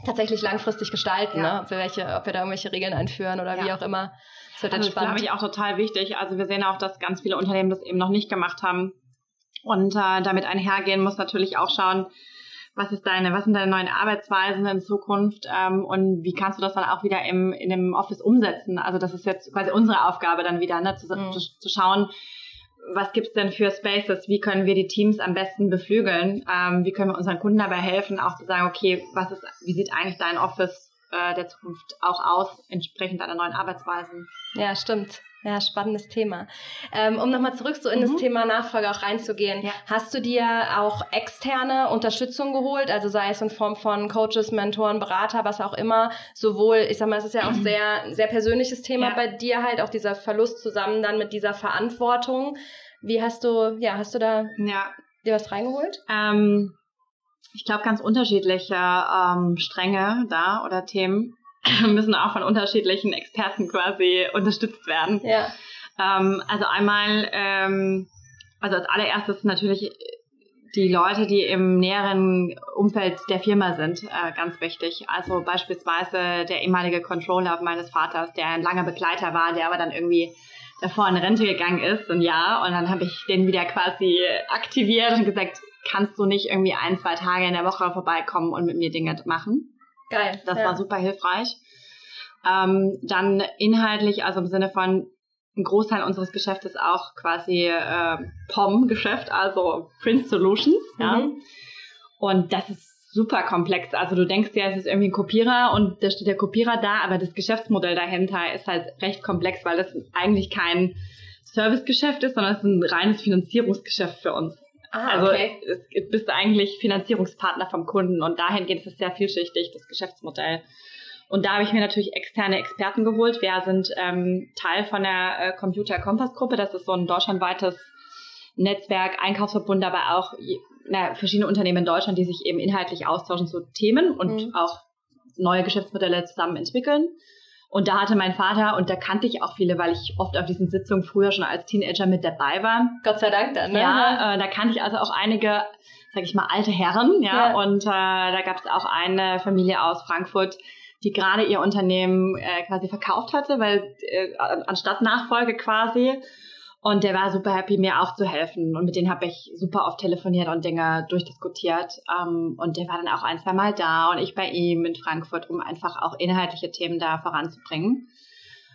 tatsächlich langfristig gestalten, ja. ne? ob wir welche, ob wir da irgendwelche Regeln einführen oder ja. wie auch immer. Das wird also. Das ist, glaube ich, auch total wichtig. Also wir sehen auch, dass ganz viele Unternehmen das eben noch nicht gemacht haben. Und äh, damit einhergehen muss natürlich auch schauen, was ist deine, was sind deine neuen Arbeitsweisen in Zukunft ähm, und wie kannst du das dann auch wieder im, in dem Office umsetzen? Also das ist jetzt quasi unsere Aufgabe dann wieder, ne, zu, mhm. zu, zu schauen, was gibt's denn für Spaces? Wie können wir die Teams am besten beflügeln? Ähm, wie können wir unseren Kunden dabei helfen, auch zu sagen, okay, was ist, wie sieht eigentlich dein Office äh, der Zukunft auch aus, entsprechend deiner neuen Arbeitsweisen? Ja, stimmt. Ja, spannendes Thema. Ähm, um nochmal zurück so in mhm. das Thema Nachfolge auch reinzugehen, ja. hast du dir auch externe Unterstützung geholt, also sei es in Form von Coaches, Mentoren, Berater, was auch immer, sowohl, ich sag mal, es ist ja auch sehr, sehr persönliches Thema ja. bei dir halt, auch dieser Verlust zusammen dann mit dieser Verantwortung. Wie hast du, ja, hast du da ja. dir was reingeholt? Ähm, ich glaube, ganz unterschiedliche ähm, Stränge da oder Themen. müssen auch von unterschiedlichen Experten quasi unterstützt werden. Ja. Ähm, also einmal, ähm, also als allererstes natürlich die Leute, die im näheren Umfeld der Firma sind, äh, ganz wichtig. Also beispielsweise der ehemalige Controller meines Vaters, der ein langer Begleiter war, der aber dann irgendwie davor in Rente gegangen ist, ein Jahr. Und dann habe ich den wieder quasi aktiviert und gesagt, kannst du nicht irgendwie ein, zwei Tage in der Woche vorbeikommen und mit mir Dinge machen? Geil. Das ja. war super hilfreich. Ähm, dann inhaltlich, also im Sinne von ein Großteil unseres Geschäftes auch quasi äh, POM-Geschäft, also Print Solutions. Mhm. Ja. Und das ist super komplex. Also du denkst ja, es ist irgendwie ein Kopierer und da steht der Kopierer da, aber das Geschäftsmodell dahinter ist halt recht komplex, weil das eigentlich kein Servicegeschäft ist, sondern es ist ein reines Finanzierungsgeschäft für uns. Ah, also okay. es, bist du eigentlich Finanzierungspartner vom Kunden und dahingehend ist es sehr vielschichtig, das Geschäftsmodell. Und da habe ich mir natürlich externe Experten geholt. Wir sind ähm, Teil von der äh, Computer Kompass Gruppe. Das ist so ein deutschlandweites Netzwerk, Einkaufsverbund, aber auch na, verschiedene Unternehmen in Deutschland, die sich eben inhaltlich austauschen zu Themen und mhm. auch neue Geschäftsmodelle zusammen entwickeln. Und da hatte mein Vater, und da kannte ich auch viele, weil ich oft auf diesen Sitzungen früher schon als Teenager mit dabei war. Gott sei Dank dann, ne? Ja, äh, da kannte ich also auch einige, sag ich mal, alte Herren, ja. ja. Und äh, da gab es auch eine Familie aus Frankfurt, die gerade ihr Unternehmen äh, quasi verkauft hatte, weil äh, anstatt Nachfolge quasi. Und der war super happy, mir auch zu helfen. Und mit denen habe ich super oft telefoniert und Dinge durchdiskutiert. Ähm, und der war dann auch ein, zwei Mal da und ich bei ihm in Frankfurt, um einfach auch inhaltliche Themen da voranzubringen.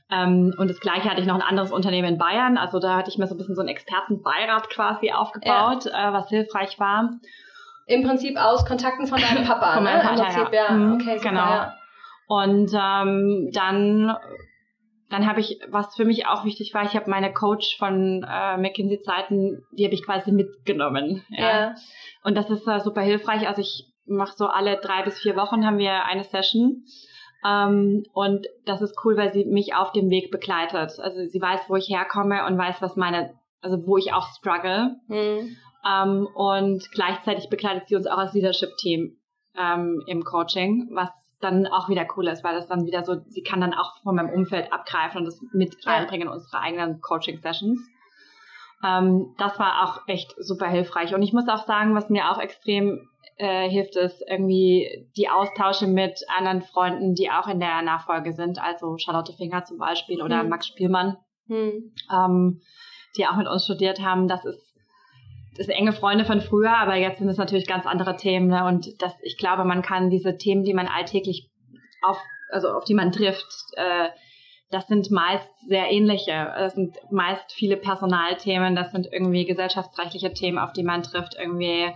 Ähm, und das gleiche hatte ich noch ein anderes Unternehmen in Bayern. Also da hatte ich mir so ein bisschen so einen Expertenbeirat quasi aufgebaut, ja. äh, was hilfreich war. Im Prinzip aus Kontakten von deinem Papa. von meinem ne? Vater, Prinzip, ja. ja. Mhm, okay, super, genau. Ja. Und ähm, dann dann habe ich, was für mich auch wichtig war, ich habe meine Coach von äh, McKinsey-Zeiten, die habe ich quasi mitgenommen. Ja. ja. Und das ist äh, super hilfreich. Also ich mache so alle drei bis vier Wochen haben wir eine Session. Ähm, und das ist cool, weil sie mich auf dem Weg begleitet. Also sie weiß, wo ich herkomme und weiß, was meine, also wo ich auch struggle. Mhm. Ähm, und gleichzeitig begleitet sie uns auch als Leadership-Team ähm, im Coaching, was dann auch wieder cool ist, weil das dann wieder so, sie kann dann auch von meinem Umfeld abgreifen und das mit reinbringen in unsere eigenen Coaching-Sessions. Ähm, das war auch echt super hilfreich. Und ich muss auch sagen, was mir auch extrem äh, hilft, ist irgendwie die Austausche mit anderen Freunden, die auch in der Nachfolge sind, also Charlotte Finger zum Beispiel oder hm. Max Spielmann, hm. ähm, die auch mit uns studiert haben. Das ist das sind enge Freunde von früher, aber jetzt sind es natürlich ganz andere Themen. Ne? Und das, ich glaube, man kann diese Themen, die man alltäglich auf, also auf die man trifft, äh, das sind meist sehr ähnliche. Das sind meist viele Personalthemen, das sind irgendwie gesellschaftsrechtliche Themen, auf die man trifft. Irgendwie,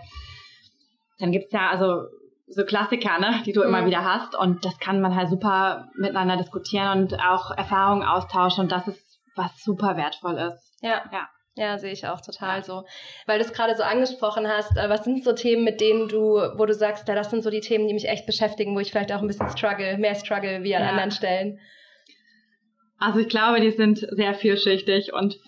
dann gibt's ja also so Klassiker, ne, die du mhm. immer wieder hast. Und das kann man halt super miteinander diskutieren und auch Erfahrungen austauschen. Und das ist was super wertvoll ist. Ja. Ja. Ja, sehe ich auch total so. Weil du es gerade so angesprochen hast, äh, was sind so Themen, mit denen du, wo du sagst, ja, das sind so die Themen, die mich echt beschäftigen, wo ich vielleicht auch ein bisschen struggle, mehr struggle wie an ja. anderen Stellen? Also ich glaube, die sind sehr vielschichtig und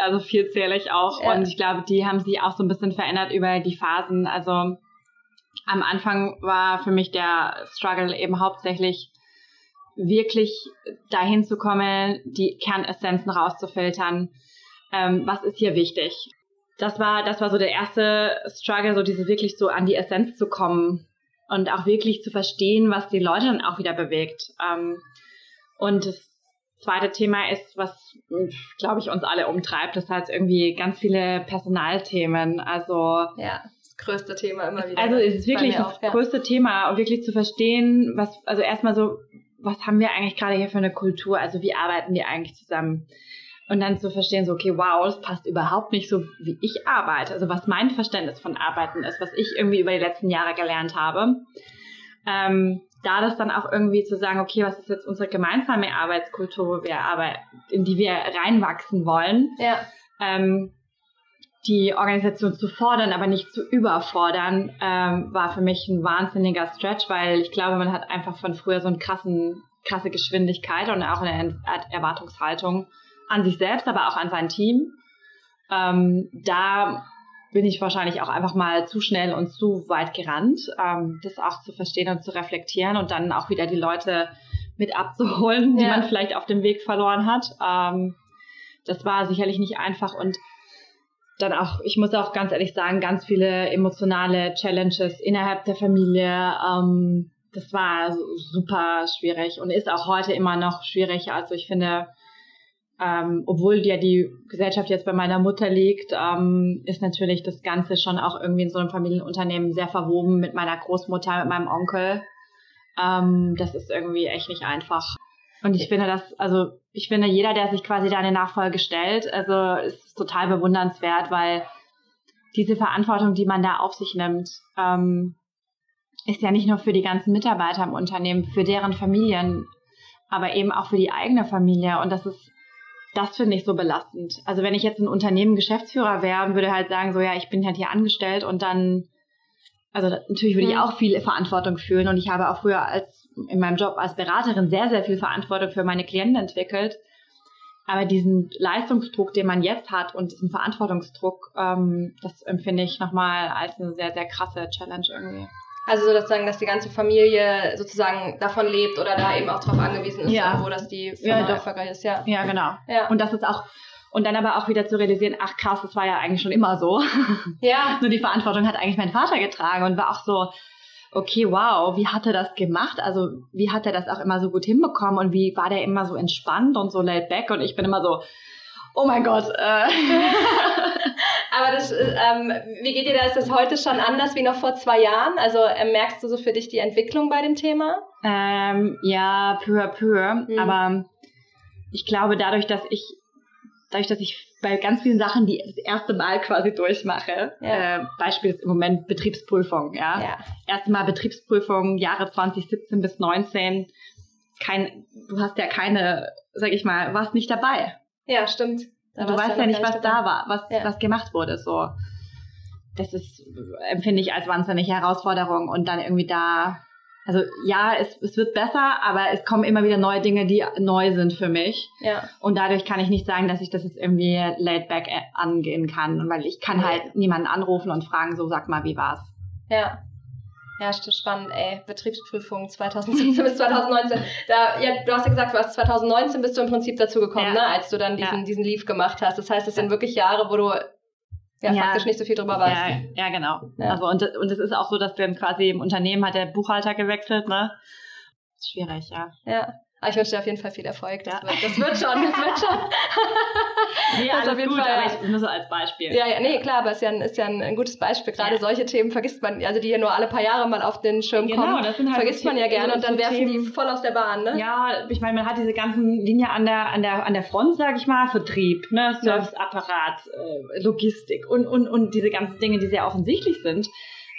also vielzählig auch. Ja. Und ich glaube, die haben sich auch so ein bisschen verändert über die Phasen. Also am Anfang war für mich der Struggle eben hauptsächlich wirklich dahin zu kommen, die Kernessenzen rauszufiltern ähm, was ist hier wichtig. Das war, das war so der erste Struggle, so diese wirklich so an die Essenz zu kommen und auch wirklich zu verstehen, was die Leute dann auch wieder bewegt. Ähm, und das zweite Thema ist, was, glaube ich, uns alle umtreibt, das heißt irgendwie ganz viele Personalthemen. Also ja, das größte Thema immer wieder. Also es ist wirklich das auch, ja. größte Thema und wirklich zu verstehen, was, also erstmal so, was haben wir eigentlich gerade hier für eine Kultur? Also wie arbeiten die eigentlich zusammen? Und dann zu verstehen, so, okay, wow, das passt überhaupt nicht so, wie ich arbeite. Also was mein Verständnis von Arbeiten ist, was ich irgendwie über die letzten Jahre gelernt habe. Ähm, da das dann auch irgendwie zu sagen, okay, was ist jetzt unsere gemeinsame Arbeitskultur, wo wir arbeiten, in die wir reinwachsen wollen. Ja. Ähm, die Organisation zu fordern, aber nicht zu überfordern, ähm, war für mich ein wahnsinniger Stretch, weil ich glaube, man hat einfach von früher so eine krassen, krasse Geschwindigkeit und auch eine Erwartungshaltung an sich selbst, aber auch an sein Team. Ähm, da bin ich wahrscheinlich auch einfach mal zu schnell und zu weit gerannt, ähm, das auch zu verstehen und zu reflektieren und dann auch wieder die Leute mit abzuholen, die ja. man vielleicht auf dem Weg verloren hat. Ähm, das war sicherlich nicht einfach und dann auch, ich muss auch ganz ehrlich sagen, ganz viele emotionale Challenges innerhalb der Familie. Ähm, das war super schwierig und ist auch heute immer noch schwierig. Also ich finde, ähm, obwohl ja die Gesellschaft jetzt bei meiner Mutter liegt, ähm, ist natürlich das Ganze schon auch irgendwie in so einem Familienunternehmen sehr verwoben mit meiner Großmutter, mit meinem Onkel. Ähm, das ist irgendwie echt nicht einfach. Und ich finde das, also ich finde, jeder, der sich quasi da eine Nachfolge stellt, also ist total bewundernswert, weil diese Verantwortung, die man da auf sich nimmt, ähm, ist ja nicht nur für die ganzen Mitarbeiter im Unternehmen, für deren Familien, aber eben auch für die eigene Familie. Und das ist das finde ich so belastend. Also wenn ich jetzt ein Unternehmen Geschäftsführer wäre und würde halt sagen, so ja, ich bin halt hier angestellt und dann, also natürlich würde ich mhm. auch viel Verantwortung fühlen und ich habe auch früher als in meinem Job als Beraterin sehr, sehr viel Verantwortung für meine Klienten entwickelt. Aber diesen Leistungsdruck, den man jetzt hat und diesen Verantwortungsdruck, ähm, das empfinde ich nochmal als eine sehr, sehr krasse Challenge irgendwie. Also so sozusagen, dass die ganze Familie sozusagen davon lebt oder da eben auch drauf angewiesen ist, ja. wo dass die Firma ja, erfolgreich ist, ja. Ja, genau. Ja. Und das ist auch und dann aber auch wieder zu realisieren, ach krass, das war ja eigentlich schon immer so. Ja. Nur die Verantwortung hat eigentlich mein Vater getragen und war auch so, okay, wow, wie hat er das gemacht? Also wie hat er das auch immer so gut hinbekommen und wie war der immer so entspannt und so laid back und ich bin immer so, oh mein Gott. Äh. Aber das, ähm, wie geht dir da? Ist das heute schon anders wie noch vor zwei Jahren? Also äh, merkst du so für dich die Entwicklung bei dem Thema? Ähm, ja, peu à peu. Mhm. Aber ich glaube, dadurch, dass ich, dadurch, dass ich bei ganz vielen Sachen die das erste Mal quasi durchmache, ja. äh, Beispiel ist im Moment Betriebsprüfung, ja. ja. Erste Mal Betriebsprüfung, Jahre 2017 bis 19. Kein, du hast ja keine, sag ich mal, warst nicht dabei. Ja, stimmt. Da du weißt ja nicht, was da war, was, ja. was gemacht wurde. So, das ist, empfinde ich als wahnsinnige Herausforderung und dann irgendwie da, also ja, es, es wird besser, aber es kommen immer wieder neue Dinge, die neu sind für mich. Ja. Und dadurch kann ich nicht sagen, dass ich das jetzt irgendwie laid back angehen kann, weil ich kann halt niemanden anrufen und fragen, so sag mal, wie war's? Ja. Ja, spannend, ey. Betriebsprüfung 2017 bis 2019. Da, ja, du hast ja gesagt, du hast 2019 bist du im Prinzip dazu gekommen, ja. ne, als du dann diesen, ja. diesen Leave gemacht hast. Das heißt, es sind wirklich Jahre, wo du ja, ja, faktisch nicht so viel drüber weißt. Ja, ja genau. Ja. Also und, und es ist auch so, dass dann quasi im Unternehmen hat der Buchhalter gewechselt, ne? Schwierig, ja. Ja. Aber ich wünsche dir auf jeden Fall viel Erfolg. Das, ja. wird, das wird schon, das wird schon. nee, ist auf jeden gut, Fall. Aber ich, nur so als Beispiel. Ja, ja, nee, klar, aber es ist ja ein, ist ja ein, gutes Beispiel. Gerade ja. solche Themen vergisst man, also die ja nur alle paar Jahre mal auf den Schirm genau, kommen, das sind halt vergisst man ja gerne und dann werfen Themen, die voll aus der Bahn, ne? Ja, ich meine, man hat diese ganzen Linien an der, an der, an der Front, sag ich mal, Vertrieb, ne, Serviceapparat, äh, Logistik und, und, und diese ganzen Dinge, die sehr offensichtlich sind.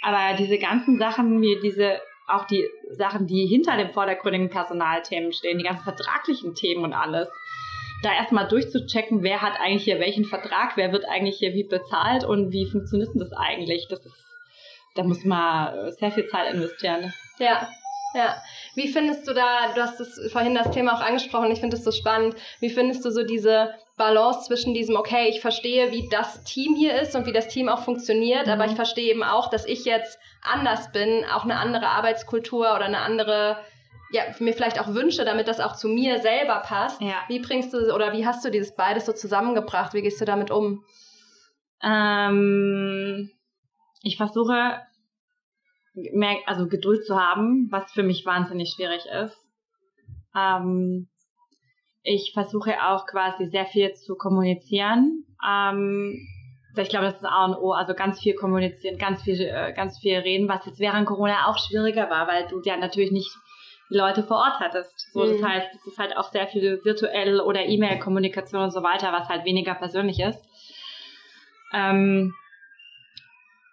Aber diese ganzen Sachen, wie diese auch die Sachen, die hinter dem vordergründigen Personalthemen stehen, die ganzen vertraglichen Themen und alles, da erstmal durchzuchecken, wer hat eigentlich hier welchen Vertrag, wer wird eigentlich hier wie bezahlt und wie funktioniert denn das eigentlich? Das ist, da muss man sehr viel Zeit investieren. Ja, ja. Wie findest du da, du hast das vorhin das Thema auch angesprochen, ich finde das so spannend, wie findest du so diese Balance zwischen diesem, okay, ich verstehe, wie das Team hier ist und wie das Team auch funktioniert, mhm. aber ich verstehe eben auch, dass ich jetzt anders bin, auch eine andere Arbeitskultur oder eine andere, ja, mir vielleicht auch wünsche, damit das auch zu mir selber passt. Ja. Wie bringst du oder wie hast du dieses beides so zusammengebracht? Wie gehst du damit um? Ähm, ich versuche mehr, also Geduld zu haben, was für mich wahnsinnig schwierig ist. Ähm, ich versuche auch quasi sehr viel zu kommunizieren. Ähm, ich glaube, das ist A und O, also ganz viel kommunizieren, ganz viel, äh, ganz viel reden, was jetzt während Corona auch schwieriger war, weil du ja natürlich nicht die Leute vor Ort hattest. So, mhm. das heißt, es ist halt auch sehr viel virtuell oder E-Mail-Kommunikation und so weiter, was halt weniger persönlich ist. Ähm,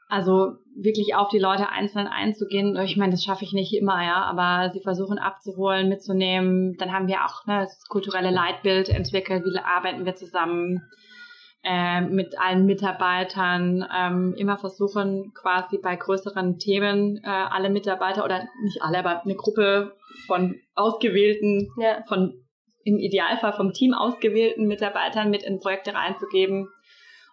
also wirklich auf die Leute einzeln einzugehen. Ich meine, das schaffe ich nicht immer, ja, aber sie versuchen abzuholen, mitzunehmen. Dann haben wir auch ne, das kulturelle Leitbild entwickelt. Wie arbeiten wir zusammen äh, mit allen Mitarbeitern? Ähm, immer versuchen quasi bei größeren Themen äh, alle Mitarbeiter oder nicht alle, aber eine Gruppe von ausgewählten, ja. von im Idealfall vom Team ausgewählten Mitarbeitern mit in Projekte reinzugeben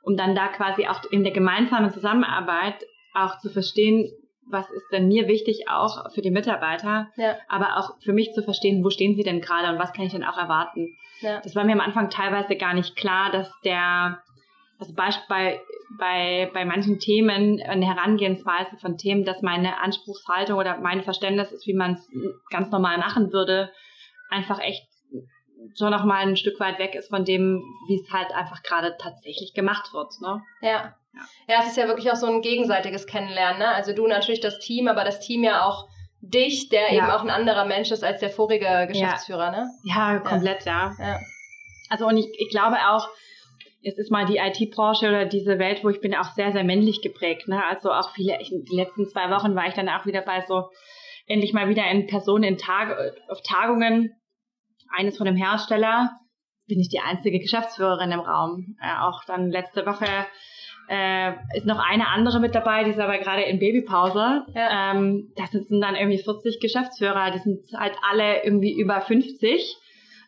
um dann da quasi auch in der gemeinsamen Zusammenarbeit auch zu verstehen, was ist denn mir wichtig auch für die Mitarbeiter, ja. aber auch für mich zu verstehen, wo stehen sie denn gerade und was kann ich denn auch erwarten. Ja. Das war mir am Anfang teilweise gar nicht klar, dass der, also bei, bei, bei manchen Themen eine Herangehensweise von Themen, dass meine Anspruchshaltung oder mein Verständnis ist, wie man es ganz normal machen würde, einfach echt schon noch mal ein Stück weit weg ist von dem, wie es halt einfach gerade tatsächlich gemacht wird. Ne? Ja. ja. Ja, es ist ja wirklich auch so ein gegenseitiges Kennenlernen. Ne? Also du natürlich das Team, aber das Team ja auch dich, der ja. eben auch ein anderer Mensch ist als der vorige Geschäftsführer, ja. ne? Ja, komplett, ja. ja. Also und ich, ich glaube auch, es ist mal die IT-Branche oder diese Welt, wo ich bin, auch sehr, sehr männlich geprägt. Ne? Also auch viele, ich, die letzten zwei Wochen war ich dann auch wieder bei so, endlich mal wieder in Personen in Tag, auf Tagungen eines von dem Hersteller, bin ich die einzige Geschäftsführerin im Raum. Äh, auch dann letzte Woche äh, ist noch eine andere mit dabei, die ist aber gerade in Babypause. Ja. Ähm, da sitzen dann irgendwie 40 Geschäftsführer, die sind halt alle irgendwie über 50.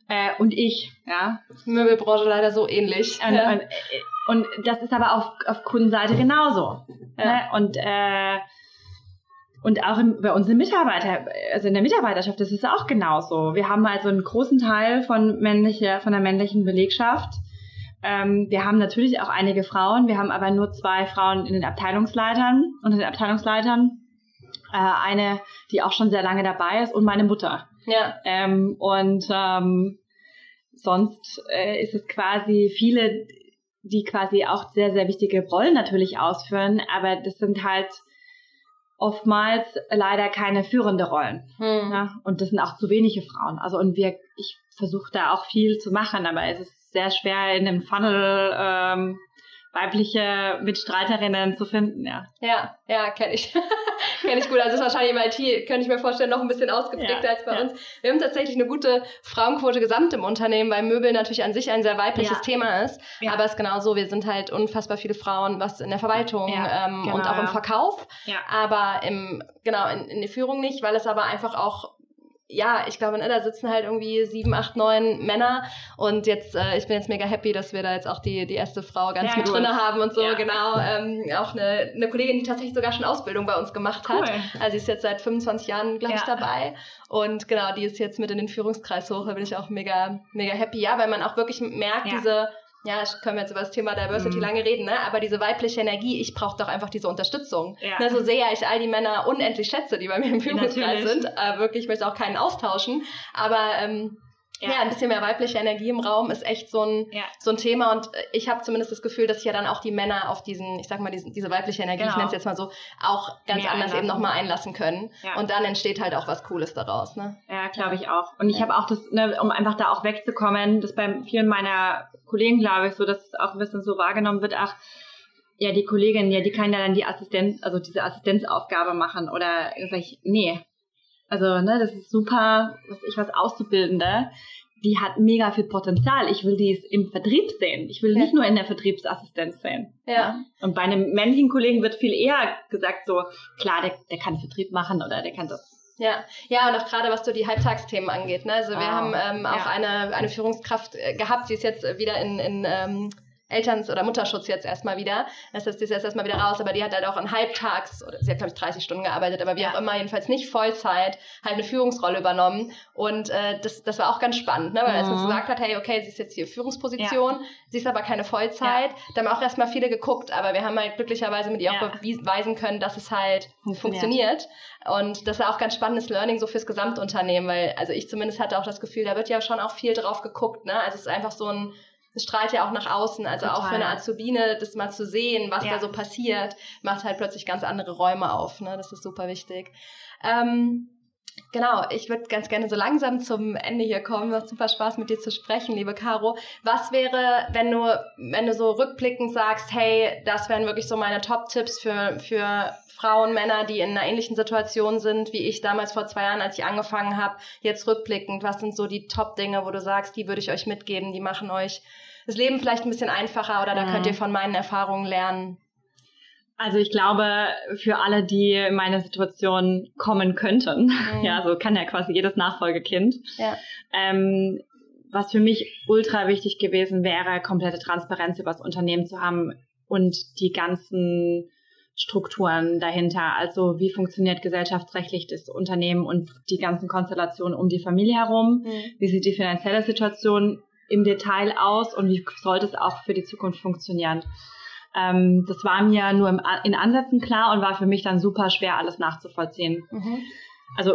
Äh, und ich, ja. Möbelbranche leider so ähnlich. Und, ja. und, und das ist aber auf, auf Kundenseite genauso. Ja. Ne? Und äh, und auch in, bei unseren Mitarbeiter, also in der Mitarbeiterschaft ist es auch genauso. Wir haben also einen großen Teil von männlicher, von der männlichen Belegschaft. Ähm, wir haben natürlich auch einige Frauen. Wir haben aber nur zwei Frauen in den Abteilungsleitern, unter den Abteilungsleitern. Äh, eine, die auch schon sehr lange dabei ist und meine Mutter. Ja. Ähm, und ähm, sonst äh, ist es quasi viele, die quasi auch sehr, sehr wichtige Rollen natürlich ausführen, aber das sind halt oftmals leider keine führende Rollen. Hm. Ja? Und das sind auch zu wenige Frauen. Also und wir, ich versuche da auch viel zu machen, aber es ist sehr schwer in dem Funnel ähm, weibliche Mitstreiterinnen zu finden, ja. Ja, ja, kenne ich. kenne ich gut. Also ist wahrscheinlich im IT, könnte ich mir vorstellen, noch ein bisschen ausgeprägter ja, als bei ja. uns. Wir haben tatsächlich eine gute Frauenquote gesamt im Unternehmen, weil Möbel natürlich an sich ein sehr weibliches ja. Thema ist. Aber es ist genau so, wir sind halt unfassbar viele Frauen, was in der Verwaltung ähm, genau, und auch im Verkauf. Aber im, genau, in, in der Führung nicht, weil es aber einfach auch ja, ich glaube, ne, da sitzen halt irgendwie sieben, acht, neun Männer und jetzt, äh, ich bin jetzt mega happy, dass wir da jetzt auch die, die erste Frau ganz Sehr mit gut. drinne haben und so, ja. genau. Ähm, auch eine, eine Kollegin, die tatsächlich sogar schon Ausbildung bei uns gemacht cool. hat. Also sie ist jetzt seit 25 Jahren, glaube ja. ich, dabei. Und genau, die ist jetzt mit in den Führungskreis hoch, da bin ich auch mega, mega happy, ja, weil man auch wirklich merkt, ja. diese ja, können wir jetzt über das Thema Diversity mhm. lange reden, ne? aber diese weibliche Energie, ich brauche doch einfach diese Unterstützung. Ja. Ne, so sehr ich all die Männer unendlich schätze, die bei mir im Führungskreis sind, äh, wirklich, ich möchte auch keinen austauschen, aber ähm, ja. ja. ein bisschen mehr weibliche Energie im Raum ist echt so ein, ja. so ein Thema. Und ich habe zumindest das Gefühl, dass sich ja dann auch die Männer auf diesen, ich sag mal, diesen, diese weibliche Energie, genau. ich nenne es jetzt mal so, auch ganz Mehr anders einlassen. eben nochmal einlassen können. Ja. Und dann entsteht halt auch was Cooles daraus. Ne? Ja, glaube ich auch. Und ich habe auch das, ne, um einfach da auch wegzukommen, das bei vielen meiner Kollegen, glaube ich, so, dass es auch ein bisschen so wahrgenommen wird, ach, ja, die Kollegin, ja, die kann ja dann die Assistenz, also diese Assistenzaufgabe machen. Oder sag ich, nee, also, ne, das ist super, was ich was Auszubildende, die hat mega viel Potenzial. Ich will die im Vertrieb sehen. Ich will ja. nicht nur in der Vertriebsassistenz sehen. Ja. Und bei einem männlichen Kollegen wird viel eher gesagt so, klar, der, der kann Vertrieb machen oder der kann das ja, ja, und auch gerade was so die Halbtagsthemen angeht. Ne? Also wir oh, haben ähm, auch ja. eine, eine Führungskraft äh, gehabt, sie ist jetzt wieder in, in ähm, Elterns- oder Mutterschutz jetzt erstmal wieder. Das heißt, die ist jetzt erstmal wieder raus, aber die hat halt auch in Halbtags, oder sie hat, glaube ich, 30 Stunden gearbeitet, aber wie ja. auch immer, jedenfalls nicht Vollzeit, halt eine Führungsrolle übernommen. Und äh, das, das war auch ganz spannend, ne? weil mhm. als man gesagt hat, hey, okay, sie ist jetzt hier Führungsposition, ja. sie ist aber keine Vollzeit, ja. da haben auch erstmal viele geguckt, aber wir haben halt glücklicherweise mit ihr auch beweisen können, dass es halt funktioniert. funktioniert. Und das war auch ganz spannendes Learning so fürs Gesamtunternehmen, weil also ich zumindest hatte auch das Gefühl, da wird ja schon auch viel drauf geguckt. Ne? Also es ist einfach so ein es strahlt ja auch nach außen. Also Total. auch für eine Azubine, das mal zu sehen, was ja. da so passiert, macht halt plötzlich ganz andere Räume auf. Ne? Das ist super wichtig. Ähm, Genau, ich würde ganz gerne so langsam zum Ende hier kommen. Macht super Spaß mit dir zu sprechen, liebe Caro. Was wäre, wenn du, wenn du so rückblickend sagst, hey, das wären wirklich so meine Top-Tipps für, für Frauen, Männer, die in einer ähnlichen Situation sind, wie ich damals vor zwei Jahren, als ich angefangen habe, jetzt rückblickend, was sind so die Top-Dinge, wo du sagst, die würde ich euch mitgeben, die machen euch das Leben vielleicht ein bisschen einfacher oder da mhm. könnt ihr von meinen Erfahrungen lernen? Also ich glaube, für alle, die in meine Situation kommen könnten, mhm. ja, so kann ja quasi jedes Nachfolgekind. Ja. Ähm, was für mich ultra wichtig gewesen wäre, komplette Transparenz über das Unternehmen zu haben und die ganzen Strukturen dahinter. Also wie funktioniert gesellschaftsrechtlich das Unternehmen und die ganzen Konstellationen um die Familie herum? Mhm. Wie sieht die finanzielle Situation im Detail aus und wie sollte es auch für die Zukunft funktionieren. Ähm, das war mir nur im, in Ansätzen klar und war für mich dann super schwer, alles nachzuvollziehen. Mhm. Also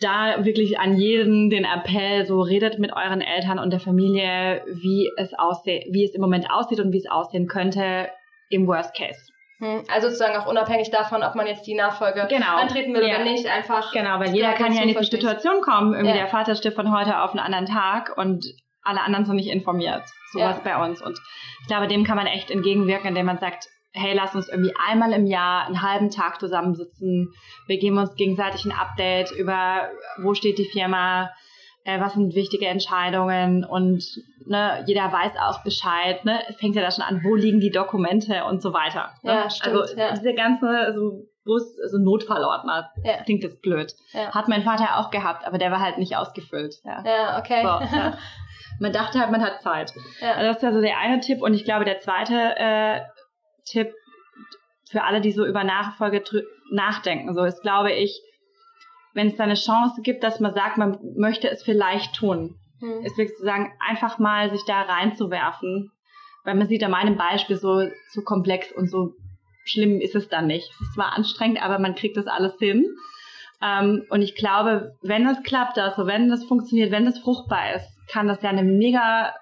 da wirklich an jeden den Appell, so redet mit euren Eltern und der Familie, wie es aussieht, wie es im Moment aussieht und wie es aussehen könnte im Worst Case. Hm, also sozusagen auch unabhängig davon, ob man jetzt die Nachfolge genau. antreten will ja. oder nicht, einfach. Genau, weil jeder kann ja in die Situation kommen. Irgendwie ja. der Vater stirbt von heute auf einen anderen Tag und alle anderen sind nicht informiert. Sowas ja. bei uns. Und ich glaube, dem kann man echt entgegenwirken, indem man sagt, hey, lass uns irgendwie einmal im Jahr einen halben Tag zusammensitzen. Wir geben uns gegenseitig ein Update über, wo steht die Firma, äh, was sind wichtige Entscheidungen und ne, jeder weiß auch Bescheid. Ne? Es fängt ja da schon an, wo liegen die Dokumente und so weiter. Ne? Ja, stimmt, also ja. diese ganze so, Bus, so Notfallordner, ja. klingt jetzt blöd. Ja. Hat mein Vater auch gehabt, aber der war halt nicht ausgefüllt. Ja, ja okay. So. Man dachte halt, man hat Zeit. Ja. Also das ist ja so der eine Tipp. Und ich glaube, der zweite äh, Tipp für alle, die so über Nachfolge nachdenken, so ist, glaube ich, wenn es da eine Chance gibt, dass man sagt, man möchte es vielleicht tun, hm. ist wirklich zu sagen, einfach mal sich da reinzuwerfen. Weil man sieht an meinem Beispiel so, so komplex und so schlimm ist es dann nicht. Es ist zwar anstrengend, aber man kriegt das alles hin. Ähm, und ich glaube, wenn es klappt, also wenn das funktioniert, wenn das fruchtbar ist, kann das ja eine mega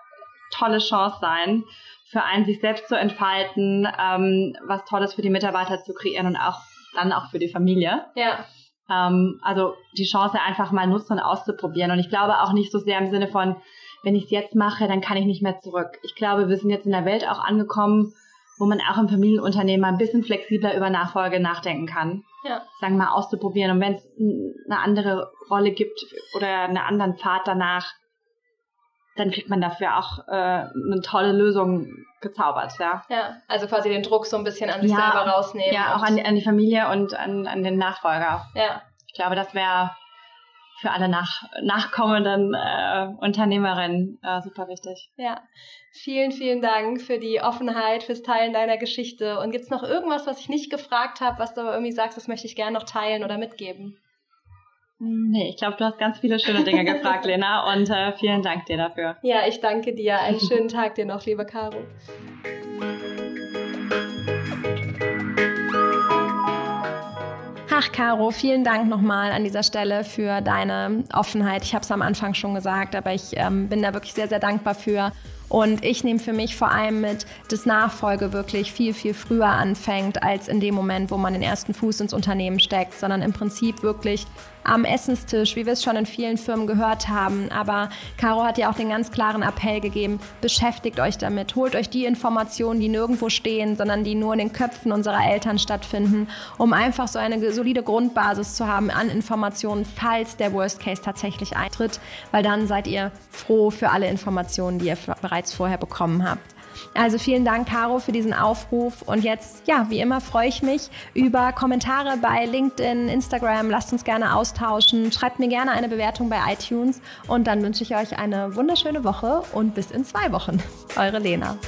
tolle Chance sein, für einen sich selbst zu entfalten, ähm, was Tolles für die Mitarbeiter zu kreieren und auch dann auch für die Familie. Ja. Ähm, also die Chance einfach mal nutzen und auszuprobieren. Und ich glaube auch nicht so sehr im Sinne von, wenn ich es jetzt mache, dann kann ich nicht mehr zurück. Ich glaube, wir sind jetzt in der Welt auch angekommen, wo man auch im Familienunternehmen ein bisschen flexibler über Nachfolge nachdenken kann. Ja. Sagen wir mal auszuprobieren. Und wenn es eine andere Rolle gibt oder einen anderen Pfad danach, dann kriegt man dafür auch äh, eine tolle Lösung gezaubert, ja. Ja, also quasi den Druck so ein bisschen an sich ja, selber rausnehmen. Ja, auch an, an die Familie und an, an den Nachfolger. Ja. Ich glaube, das wäre für alle nach, nachkommenden äh, Unternehmerinnen äh, super wichtig. Ja, vielen, vielen Dank für die Offenheit, fürs Teilen deiner Geschichte. Und gibt's noch irgendwas, was ich nicht gefragt habe, was du irgendwie sagst, das möchte ich gerne noch teilen oder mitgeben? Nee, ich glaube, du hast ganz viele schöne Dinge gefragt, Lena, und äh, vielen Dank dir dafür. Ja, ich danke dir. Einen schönen Tag dir noch, liebe Caro. Ach, Caro, vielen Dank nochmal an dieser Stelle für deine Offenheit. Ich habe es am Anfang schon gesagt, aber ich ähm, bin da wirklich sehr, sehr dankbar für. Und ich nehme für mich vor allem mit, dass Nachfolge wirklich viel, viel früher anfängt, als in dem Moment, wo man den ersten Fuß ins Unternehmen steckt, sondern im Prinzip wirklich am Essenstisch, wie wir es schon in vielen Firmen gehört haben. Aber Caro hat ja auch den ganz klaren Appell gegeben, beschäftigt euch damit, holt euch die Informationen, die nirgendwo stehen, sondern die nur in den Köpfen unserer Eltern stattfinden, um einfach so eine solide Grundbasis zu haben an Informationen, falls der Worst Case tatsächlich eintritt, weil dann seid ihr froh für alle Informationen, die ihr bereits vorher bekommen habt. Also vielen Dank, Caro, für diesen Aufruf. Und jetzt, ja, wie immer freue ich mich über Kommentare bei LinkedIn, Instagram. Lasst uns gerne austauschen. Schreibt mir gerne eine Bewertung bei iTunes. Und dann wünsche ich euch eine wunderschöne Woche und bis in zwei Wochen. Eure Lena.